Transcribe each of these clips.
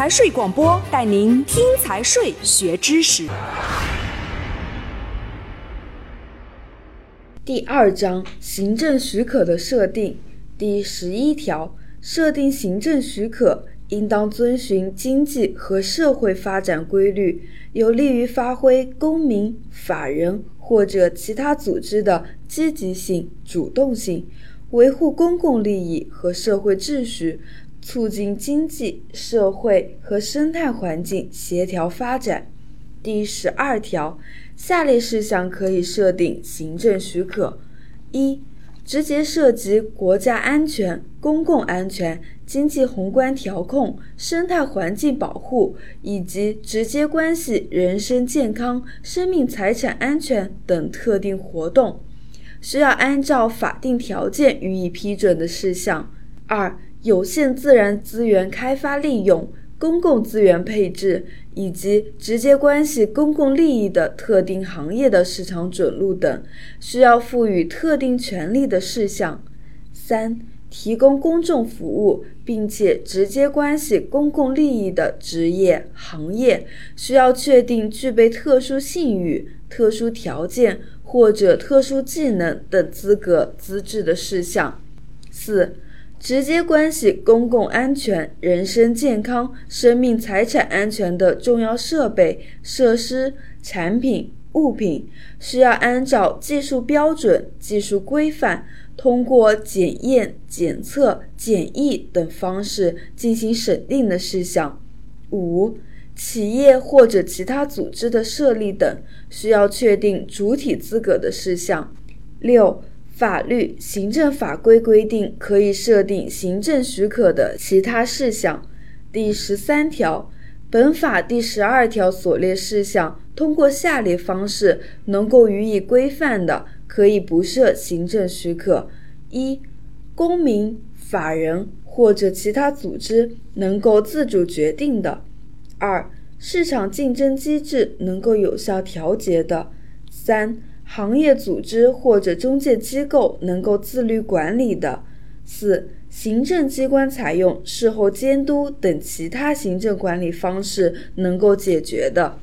财税广播带您听财税学知识。第二章行政许可的设定第十一条，设定行政许可应当遵循经济和社会发展规律，有利于发挥公民、法人或者其他组织的积极性、主动性，维护公共利益和社会秩序。促进经济社会和生态环境协调发展。第十二条，下列事项可以设定行政许可：一、直接涉及国家安全、公共安全、经济宏观调控、生态环境保护以及直接关系人身健康、生命财产安全等特定活动，需要按照法定条件予以批准的事项；二、有限自然资源开发利用、公共资源配置以及直接关系公共利益的特定行业的市场准入等，需要赋予特定权利的事项；三、提供公众服务并且直接关系公共利益的职业行业，需要确定具备特殊信誉、特殊条件或者特殊技能等资格资质的事项；四。直接关系公共安全、人身健康、生命财产安全的重要设备、设施、产品、物品，需要按照技术标准、技术规范，通过检验、检测、检疫等方式进行审定的事项。五、企业或者其他组织的设立等，需要确定主体资格的事项。六。法律、行政法规规定可以设定行政许可的其他事项。第十三条，本法第十二条所列事项，通过下列方式能够予以规范的，可以不设行政许可：一、公民、法人或者其他组织能够自主决定的；二、市场竞争机制能够有效调节的；三。行业组织或者中介机构能够自律管理的；四、行政机关采用事后监督等其他行政管理方式能够解决的。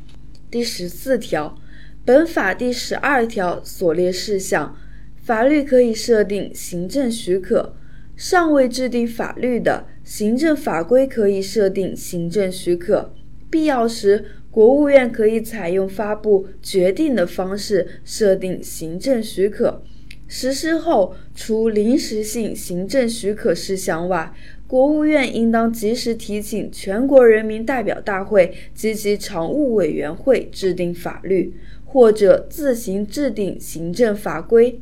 第十四条，本法第十二条所列事项，法律可以设定行政许可；尚未制定法律的，行政法规可以设定行政许可。必要时。国务院可以采用发布决定的方式设定行政许可，实施后除临时性行政许可事项外，国务院应当及时提请全国人民代表大会及其常务委员会制定法律，或者自行制定行政法规。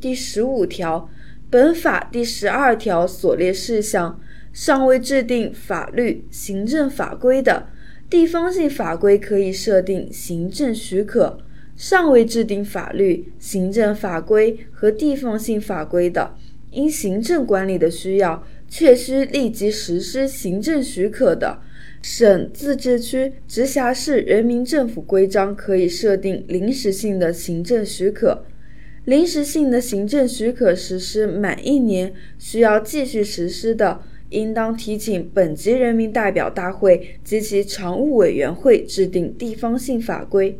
第十五条，本法第十二条所列事项尚未制定法律、行政法规的。地方性法规可以设定行政许可，尚未制定法律、行政法规和地方性法规的，因行政管理的需要，确需立即实施行政许可的，省、自治区、直辖市人民政府规章可以设定临时性的行政许可。临时性的行政许可实施满一年，需要继续实施的。应当提请本级人民代表大会及其常务委员会制定地方性法规。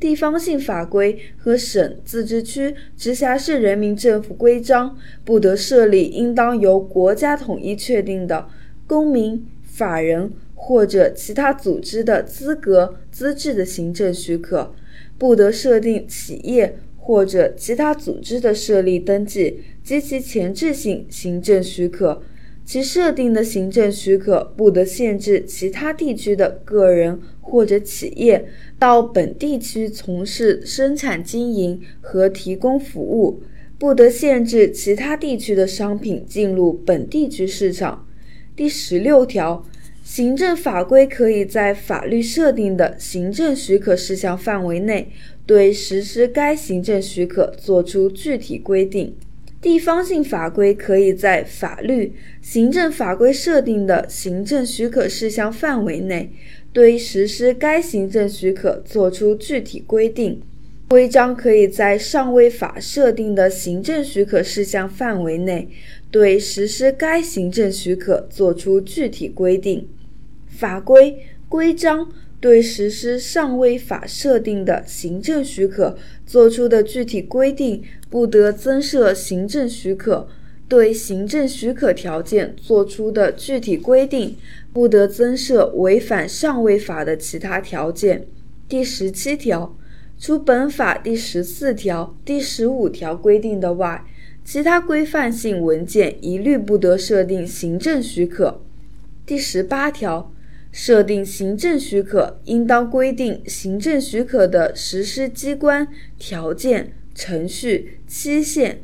地方性法规和省、自治区、直辖市人民政府规章不得设立应当由国家统一确定的公民、法人或者其他组织的资格资质的行政许可，不得设定企业或者其他组织的设立登记及其前置性行政许可。其设定的行政许可不得限制其他地区的个人或者企业到本地区从事生产经营和提供服务，不得限制其他地区的商品进入本地区市场。第十六条，行政法规可以在法律设定的行政许可事项范围内，对实施该行政许可作出具体规定。地方性法规可以在法律、行政法规设定的行政许可事项范围内，对实施该行政许可作出具体规定。规章可以在尚未法设定的行政许可事项范围内，对实施该行政许可作出具体规定。法规、规章对实施尚未法设定的行政许可作出的具体规定，不得增设行政许可；对行政许可条件作出的具体规定，不得增设违反尚未法的其他条件。第十七条，除本法第十四条、第十五条规定的外，其他规范性文件一律不得设定行政许可。第十八条。设定行政许可，应当规定行政许可的实施机关、条件、程序、期限。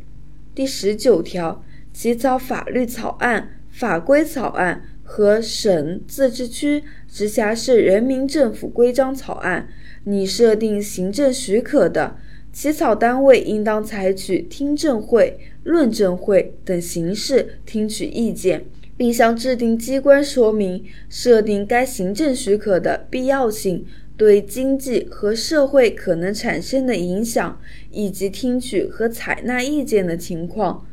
第十九条，起草法律草案、法规草案和省、自治区、直辖市人民政府规章草案，拟设定行政许可的，起草单位应当采取听证会、论证会等形式听取意见。并向制定机关说明设定该行政许可的必要性、对经济和社会可能产生的影响，以及听取和采纳意见的情况。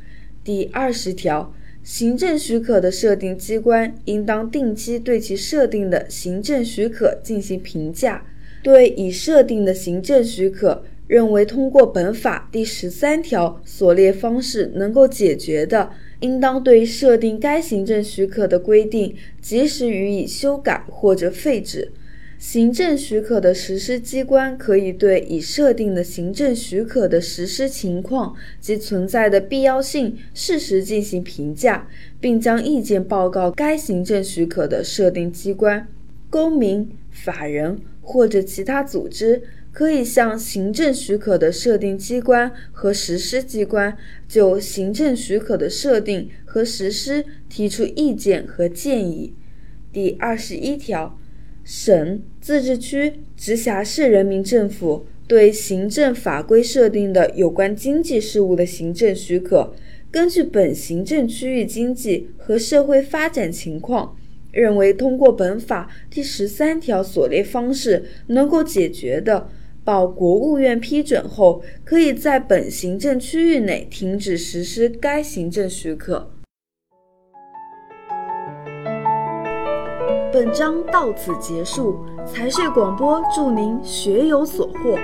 第二十条，行政许可的设定机关应当定期对其设定的行政许可进行评价，对已设定的行政许可认为通过本法第十三条所列方式能够解决的。应当对设定该行政许可的规定及时予以修改或者废止。行政许可的实施机关可以对已设定的行政许可的实施情况及存在的必要性适时进行评价，并将意见报告该行政许可的设定机关。公民、法人或者其他组织。可以向行政许可的设定机关和实施机关就行政许可的设定和实施提出意见和建议。第二十一条，省、自治区、直辖市人民政府对行政法规设定的有关经济事务的行政许可，根据本行政区域经济和社会发展情况，认为通过本法第十三条所列方式能够解决的。报国务院批准后，可以在本行政区域内停止实施该行政许可。本章到此结束。财税广播祝您学有所获。